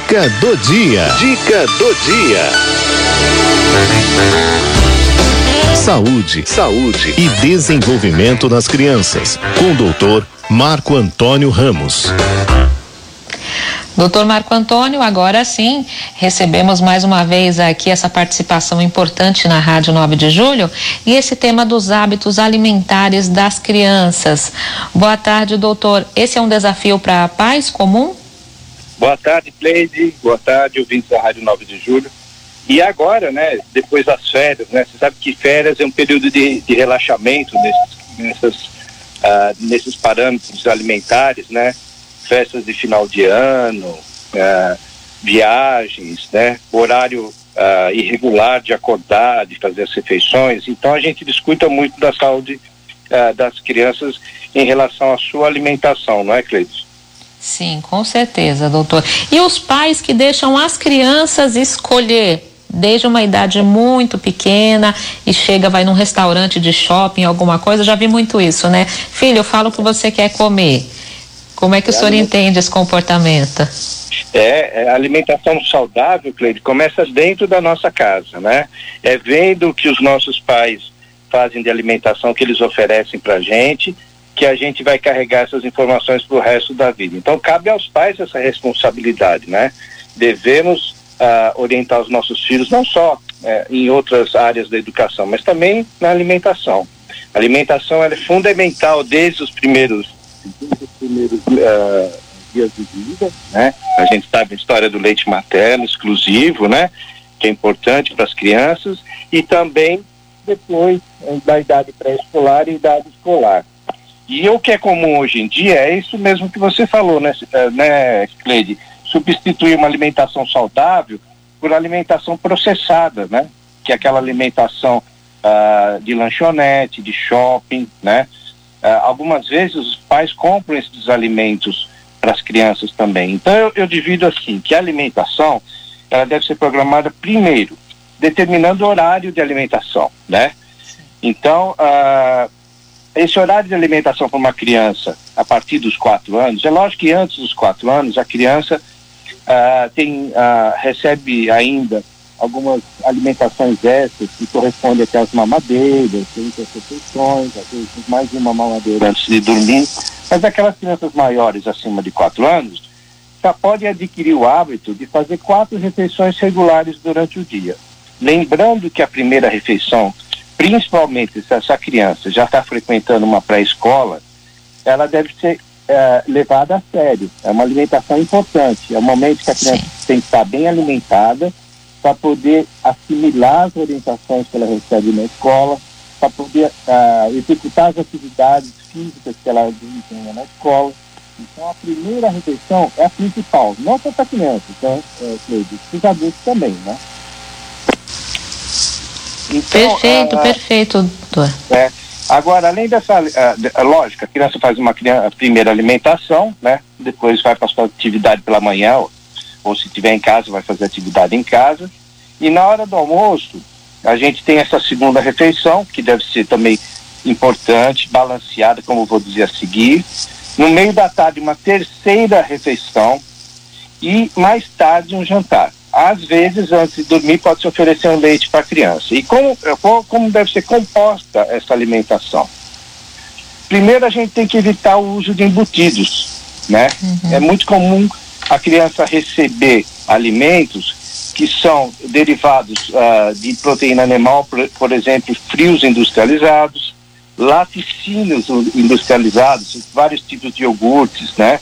Dica do dia. Dica do dia. Saúde, saúde e desenvolvimento das crianças. Com o doutor Marco Antônio Ramos. Doutor Marco Antônio, agora sim, recebemos mais uma vez aqui essa participação importante na Rádio 9 de Julho e esse tema dos hábitos alimentares das crianças. Boa tarde, doutor. Esse é um desafio para pais comum? Boa tarde, Cleide. Boa tarde, ouvintes da Rádio 9 de Julho. E agora, né, depois das férias, né, você sabe que férias é um período de, de relaxamento nesses, nessas, uh, nesses parâmetros alimentares, né? festas de final de ano, é, viagens, né? Horário uh, irregular de acordar, de fazer as refeições. Então a gente discuta muito da saúde uh, das crianças em relação à sua alimentação, não é, Cleiton? Sim, com certeza, doutor. E os pais que deixam as crianças escolher desde uma idade muito pequena e chega, vai num restaurante de shopping, alguma coisa, já vi muito isso, né? Filho, eu falo que você quer comer. Como é que o senhor entende esse comportamento? É, é, a alimentação saudável, Cleide, começa dentro da nossa casa, né? É vendo o que os nossos pais fazem de alimentação que eles oferecem para a gente, que a gente vai carregar essas informações para o resto da vida. Então, cabe aos pais essa responsabilidade, né? Devemos uh, orientar os nossos filhos, não só uh, em outras áreas da educação, mas também na alimentação. A alimentação é fundamental desde os primeiros os primeiros uh, dias de vida, né? A gente sabe a história do leite materno exclusivo, né? Que é importante para as crianças e também depois eh, da idade pré-escolar e idade escolar. E o que é comum hoje em dia é isso mesmo que você falou, né, eh, né Cleide? Substituir uma alimentação saudável por alimentação processada, né? Que é aquela alimentação uh, de lanchonete, de shopping, né? Uh, algumas vezes os pais compram esses alimentos para as crianças também. Então eu, eu, divido assim, que a alimentação ela deve ser programada primeiro, determinando o horário de alimentação, né? Então, uh, esse horário de alimentação para uma criança a partir dos quatro anos, é lógico que antes dos quatro anos a criança uh, tem, recebe ainda algumas alimentações extras que correspondem às mamadeiras, tem refeições, às vezes mais de uma mamadeira antes de dormir. Mas aquelas crianças maiores, acima de 4 anos, já podem adquirir o hábito de fazer quatro refeições regulares durante o dia. Lembrando que a primeira refeição, principalmente se essa criança já está frequentando uma pré-escola, ela deve ser é, levada a sério. É uma alimentação importante. É o momento que a criança Sim. tem que estar bem alimentada para poder assimilar as orientações que ela recebe na escola, para poder uh, executar as atividades físicas que ela desempenha na escola. Então, a primeira refeição é a principal, não só para crianças, então, é, para os adultos também, né? Então, perfeito, perfeito, doutor. É, agora, além dessa uh, lógica, a criança faz uma criança, primeira alimentação, né? Depois vai para a sua atividade pela manhã, ou se estiver em casa, vai fazer atividade em casa. E na hora do almoço, a gente tem essa segunda refeição, que deve ser também importante, balanceada, como vou dizer a seguir. No meio da tarde, uma terceira refeição e mais tarde um jantar. Às vezes, antes de dormir, pode se oferecer um leite para a criança. E como, como deve ser composta essa alimentação? Primeiro, a gente tem que evitar o uso de embutidos, né? Uhum. É muito comum a criança receber alimentos que são derivados uh, de proteína animal, por, por, exemplo, frios industrializados, laticínios industrializados, vários tipos de iogurtes, né?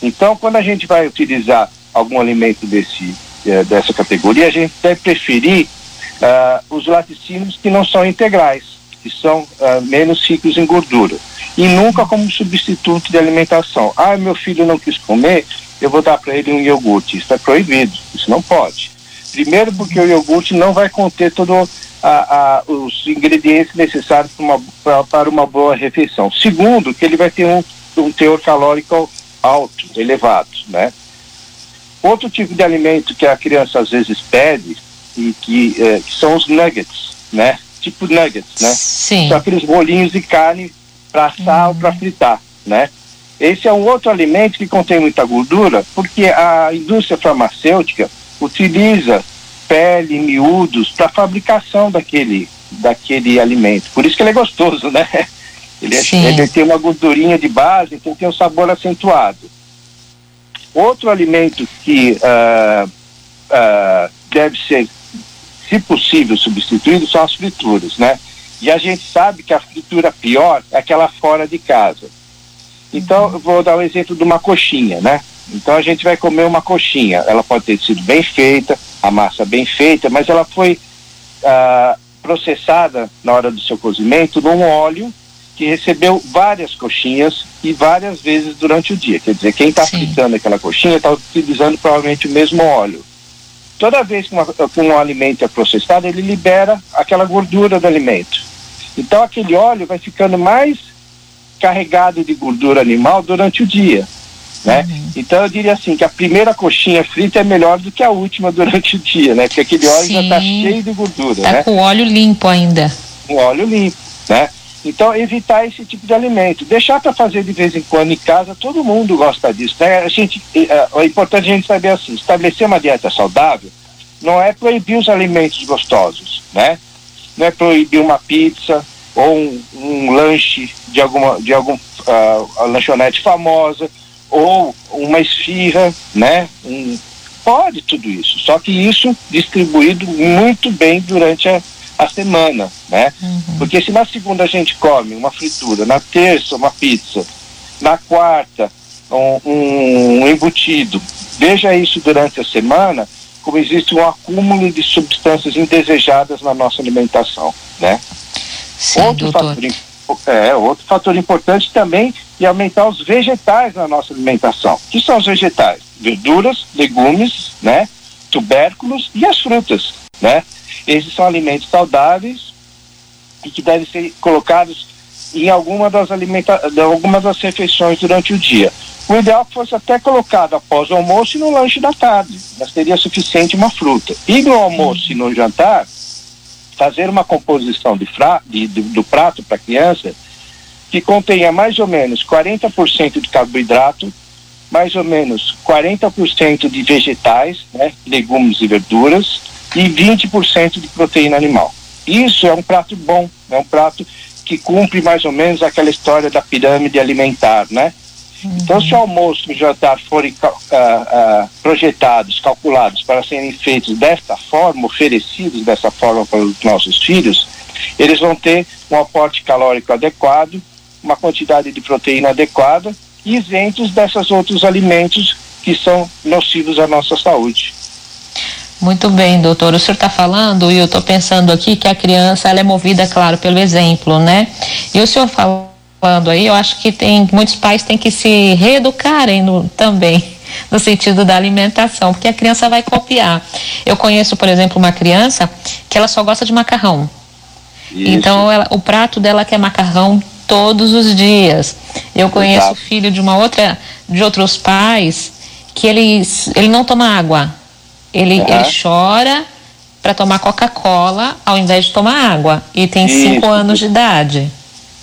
Então, quando a gente vai utilizar algum alimento desse, uh, dessa categoria, a gente deve preferir uh, os laticínios que não são integrais, que são ah, menos ricos em gordura. E nunca como substituto de alimentação. Ah, meu filho não quis comer, eu vou dar para ele um iogurte. Isso é proibido, isso não pode. Primeiro porque o iogurte não vai conter todos os ingredientes necessários para uma, pra, para uma boa refeição. Segundo, que ele vai ter um, um teor calórico alto, elevado, né? Outro tipo de alimento que a criança às vezes pede e que, eh, que são os nuggets, né? Tipo nuggets, né? Sim. São aqueles bolinhos de carne para assar uhum. ou para fritar, né? Esse é um outro alimento que contém muita gordura, porque a indústria farmacêutica utiliza pele, miúdos para fabricação daquele, daquele alimento. Por isso que ele é gostoso, né? Ele, é, ele tem uma gordurinha de base, então tem um sabor acentuado. Outro alimento que uh, uh, deve ser, se possível, substituído são as frituras, né? E a gente sabe que a fritura pior é aquela fora de casa. Então, eu vou dar o um exemplo de uma coxinha, né? Então, a gente vai comer uma coxinha. Ela pode ter sido bem feita, a massa bem feita, mas ela foi uh, processada na hora do seu cozimento num óleo que recebeu várias coxinhas e várias vezes durante o dia. Quer dizer, quem está fritando aquela coxinha está utilizando provavelmente o mesmo óleo. Toda vez que, uma, que um alimento é processado, ele libera aquela gordura do alimento. Então, aquele óleo vai ficando mais carregado de gordura animal durante o dia. Né? Uhum. Então eu diria assim que a primeira coxinha frita é melhor do que a última durante o dia, né? Porque aquele óleo Sim. já está cheio de gordura, tá né? com óleo limpo ainda. Com óleo limpo, né? Então, evitar esse tipo de alimento. Deixar para fazer de vez em quando em casa, todo mundo gosta disso. Né? A gente, é, é importante a gente saber assim, estabelecer uma dieta saudável não é proibir os alimentos gostosos, né? Não é proibir uma pizza ou um, um lanche de alguma de algum uh, lanchonete famosa ou uma esfirra, né? Um, pode tudo isso, só que isso distribuído muito bem durante a, a semana, né? Uhum. Porque se na segunda a gente come uma fritura, na terça uma pizza, na quarta um, um embutido, veja isso durante a semana, como existe um acúmulo de substâncias indesejadas na nossa alimentação, né? Sim, outro doutor. fator, é, outro fator importante também é aumentar os vegetais na nossa alimentação. O que são os vegetais? Verduras, legumes, né? Tubérculos e as frutas, né? Esses são alimentos saudáveis e que devem ser colocados em alguma das, alimenta alguma das refeições durante o dia. O ideal fosse até colocado após o almoço e no lanche da tarde, mas teria suficiente uma fruta. E no almoço e no jantar, fazer uma composição de de, de, do prato para a criança que contenha mais ou menos 40% de carboidrato, mais ou menos 40% de vegetais, né, legumes e verduras, e 20% de proteína animal. Isso é um prato bom, é um prato que cumpre mais ou menos aquela história da pirâmide alimentar, né? Uhum. Então, se o almoço e o jantar forem uh, uh, projetados, calculados para serem feitos desta forma, oferecidos dessa forma para os nossos filhos, eles vão ter um aporte calórico adequado, uma quantidade de proteína adequada e isentos desses outros alimentos que são nocivos à nossa saúde. Muito bem, doutor. O senhor está falando e eu estou pensando aqui que a criança ela é movida, claro, pelo exemplo, né? E o senhor falando aí, eu acho que tem muitos pais têm que se reeducarem no, também no sentido da alimentação, porque a criança vai copiar. Eu conheço, por exemplo, uma criança que ela só gosta de macarrão. Isso. Então, ela, o prato dela quer macarrão todos os dias. Eu conheço Exato. filho de uma outra, de outros pais que ele, ele não toma água ele, uhum. ele chora para tomar Coca-Cola ao invés de tomar água. E tem Isso. cinco anos de idade.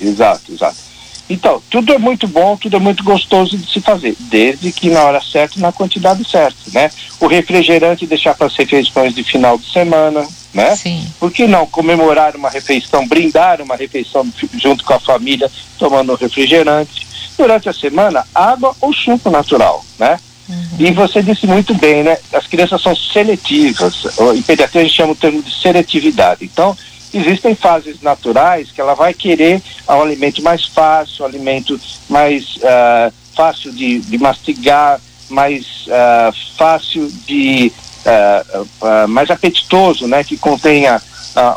Exato, exato. Então, tudo é muito bom, tudo é muito gostoso de se fazer, desde que na hora certa e na quantidade certa, né? O refrigerante deixar para as refeições de final de semana, né? Sim. Por que não comemorar uma refeição, brindar uma refeição junto com a família, tomando um refrigerante? Durante a semana, água ou suco natural, né? Uhum. E você disse muito bem, né? As crianças são seletivas. Em pediatria a gente chama o termo de seletividade. Então, existem fases naturais que ela vai querer um alimento mais fácil, um alimento mais uh, fácil de, de, mastigar, mais uh, fácil de. Uh, mais apetitoso, né? Que contenha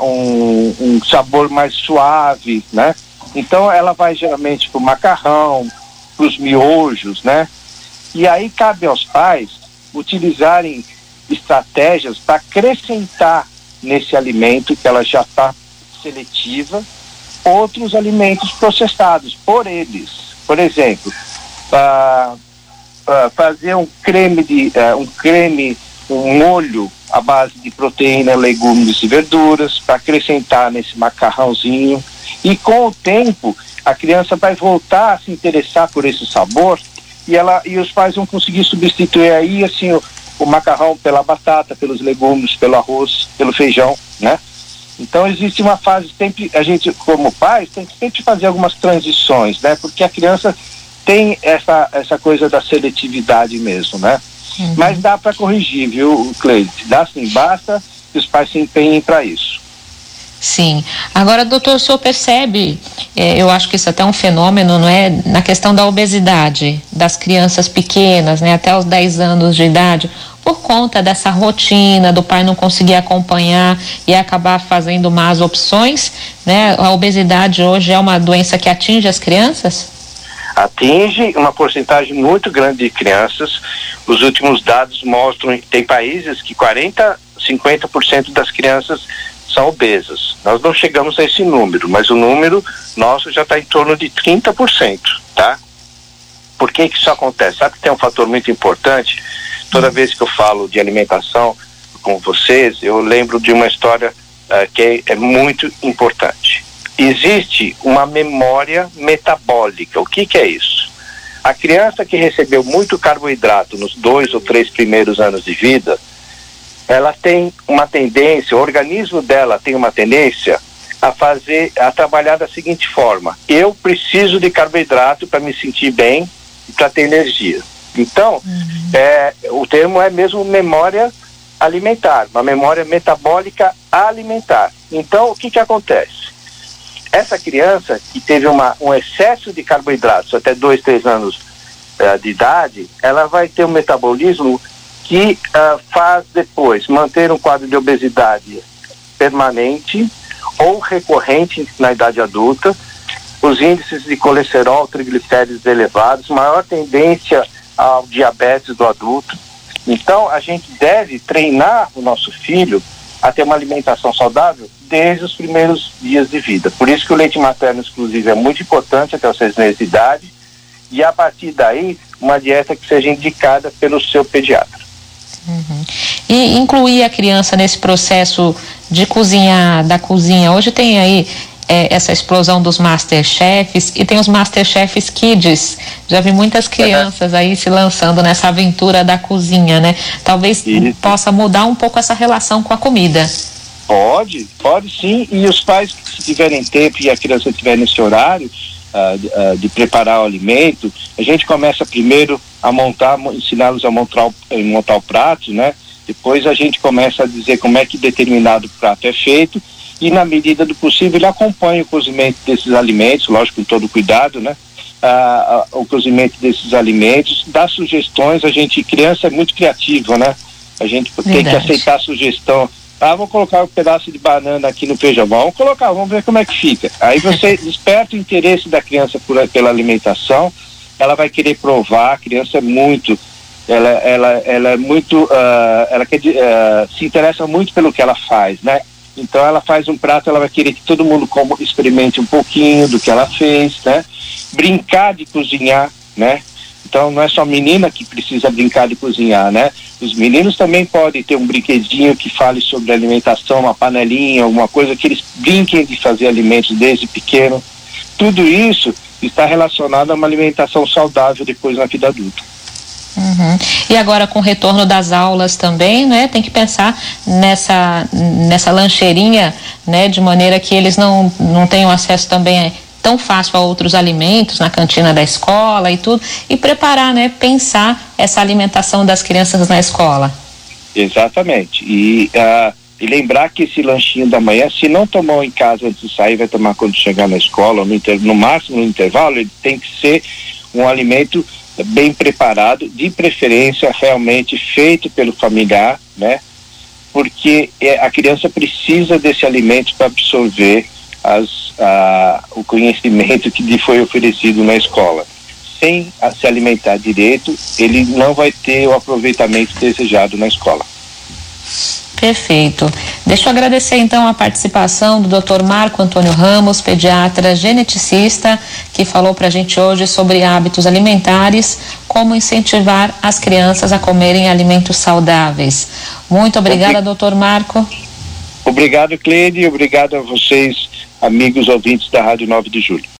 um, um sabor mais suave, né? Então, ela vai geralmente para o macarrão, para os miojos, né? E aí cabe aos pais utilizarem estratégias para acrescentar nesse alimento que ela já está seletiva outros alimentos processados por eles. Por exemplo, uh, uh, fazer um creme de uh, um creme, um molho à base de proteína, legumes e verduras para acrescentar nesse macarrãozinho. E com o tempo, a criança vai voltar a se interessar por esse sabor e ela e os pais vão conseguir substituir aí assim o, o macarrão pela batata, pelos legumes, pelo arroz, pelo feijão, né? Então existe uma fase sempre a gente como pais tem que sempre fazer algumas transições, né? Porque a criança tem essa essa coisa da seletividade mesmo, né? Uhum. Mas dá para corrigir, viu, Cleide? Dá sim, basta que os pais se empenhem para isso. Sim. Agora, doutor, o senhor percebe, é, eu acho que isso é até é um fenômeno, não é? Na questão da obesidade das crianças pequenas, né? Até os 10 anos de idade, por conta dessa rotina do pai não conseguir acompanhar e acabar fazendo más opções, né? A obesidade hoje é uma doença que atinge as crianças? Atinge uma porcentagem muito grande de crianças. Os últimos dados mostram tem países que 40, 50% das crianças são obesas. Nós não chegamos a esse número, mas o número nosso já está em torno de 30%, tá? Por que, que isso acontece? Sabe que tem um fator muito importante? Toda vez que eu falo de alimentação com vocês, eu lembro de uma história uh, que é, é muito importante. Existe uma memória metabólica. O que, que é isso? A criança que recebeu muito carboidrato nos dois ou três primeiros anos de vida, ela tem uma tendência, o organismo dela tem uma tendência a fazer, a trabalhar da seguinte forma: eu preciso de carboidrato para me sentir bem e para ter energia. Então, uhum. é, o termo é mesmo memória alimentar, uma memória metabólica alimentar. Então, o que que acontece? Essa criança que teve uma, um excesso de carboidratos até dois, três anos uh, de idade, ela vai ter um metabolismo que uh, faz depois manter um quadro de obesidade permanente ou recorrente na idade adulta, os índices de colesterol, triglicéridos elevados, maior tendência ao diabetes do adulto. Então, a gente deve treinar o nosso filho a ter uma alimentação saudável desde os primeiros dias de vida. Por isso que o leite materno exclusivo é muito importante até os seis meses de idade e a partir daí uma dieta que seja indicada pelo seu pediatra. Uhum. E incluir a criança nesse processo de cozinhar, da cozinha. Hoje tem aí é, essa explosão dos Masterchefs e tem os Masterchefs Kids. Já vi muitas crianças aí se lançando nessa aventura da cozinha, né? Talvez Isso. possa mudar um pouco essa relação com a comida. Pode, pode sim. E os pais, se tiverem tempo e a criança estiver nesse horário, uh, de preparar o alimento, a gente começa primeiro a montar, ensiná-los a montar, montar o prato, né? Depois a gente começa a dizer como é que determinado prato é feito e na medida do possível ele acompanha o cozimento desses alimentos, lógico com todo cuidado, né? Ah, o cozimento desses alimentos, dá sugestões, a gente, criança é muito criativa, né? A gente Verdade. tem que aceitar a sugestão ah, vou colocar um pedaço de banana aqui no feijão. Vamos colocar, vamos ver como é que fica. Aí você desperta o interesse da criança por, pela alimentação, ela vai querer provar, a criança é muito, ela, ela, ela é muito, uh, ela quer, uh, se interessa muito pelo que ela faz, né? Então ela faz um prato, ela vai querer que todo mundo como, experimente um pouquinho do que ela fez, né? Brincar de cozinhar, né? Então não é só menina que precisa brincar de cozinhar, né? Os meninos também podem ter um brinquedinho que fale sobre alimentação, uma panelinha, alguma coisa que eles brinquem de fazer alimentos desde pequeno. Tudo isso está relacionado a uma alimentação saudável depois na vida adulta. Uhum. E agora com o retorno das aulas também, né? Tem que pensar nessa nessa lancheirinha, né? De maneira que eles não não tenham acesso também tão fácil a outros alimentos na cantina da escola e tudo, e preparar, né, pensar essa alimentação das crianças na escola. Exatamente. E, uh, e lembrar que esse lanchinho da manhã, se não tomou em casa antes de sair, vai tomar quando chegar na escola, no, inter, no máximo no intervalo, ele tem que ser um alimento bem preparado, de preferência realmente feito pelo familiar, né? Porque é, a criança precisa desse alimento para absorver as, a, o conhecimento que lhe foi oferecido na escola. Sem se alimentar direito, ele não vai ter o aproveitamento desejado na escola. Perfeito. Deixa eu agradecer então a participação do Dr. Marco Antônio Ramos, pediatra geneticista, que falou para a gente hoje sobre hábitos alimentares, como incentivar as crianças a comerem alimentos saudáveis. Muito obrigada, Obrig... doutor Marco. Obrigado, Cleide, obrigado a vocês amigos ouvintes da Rádio 9 de Julho.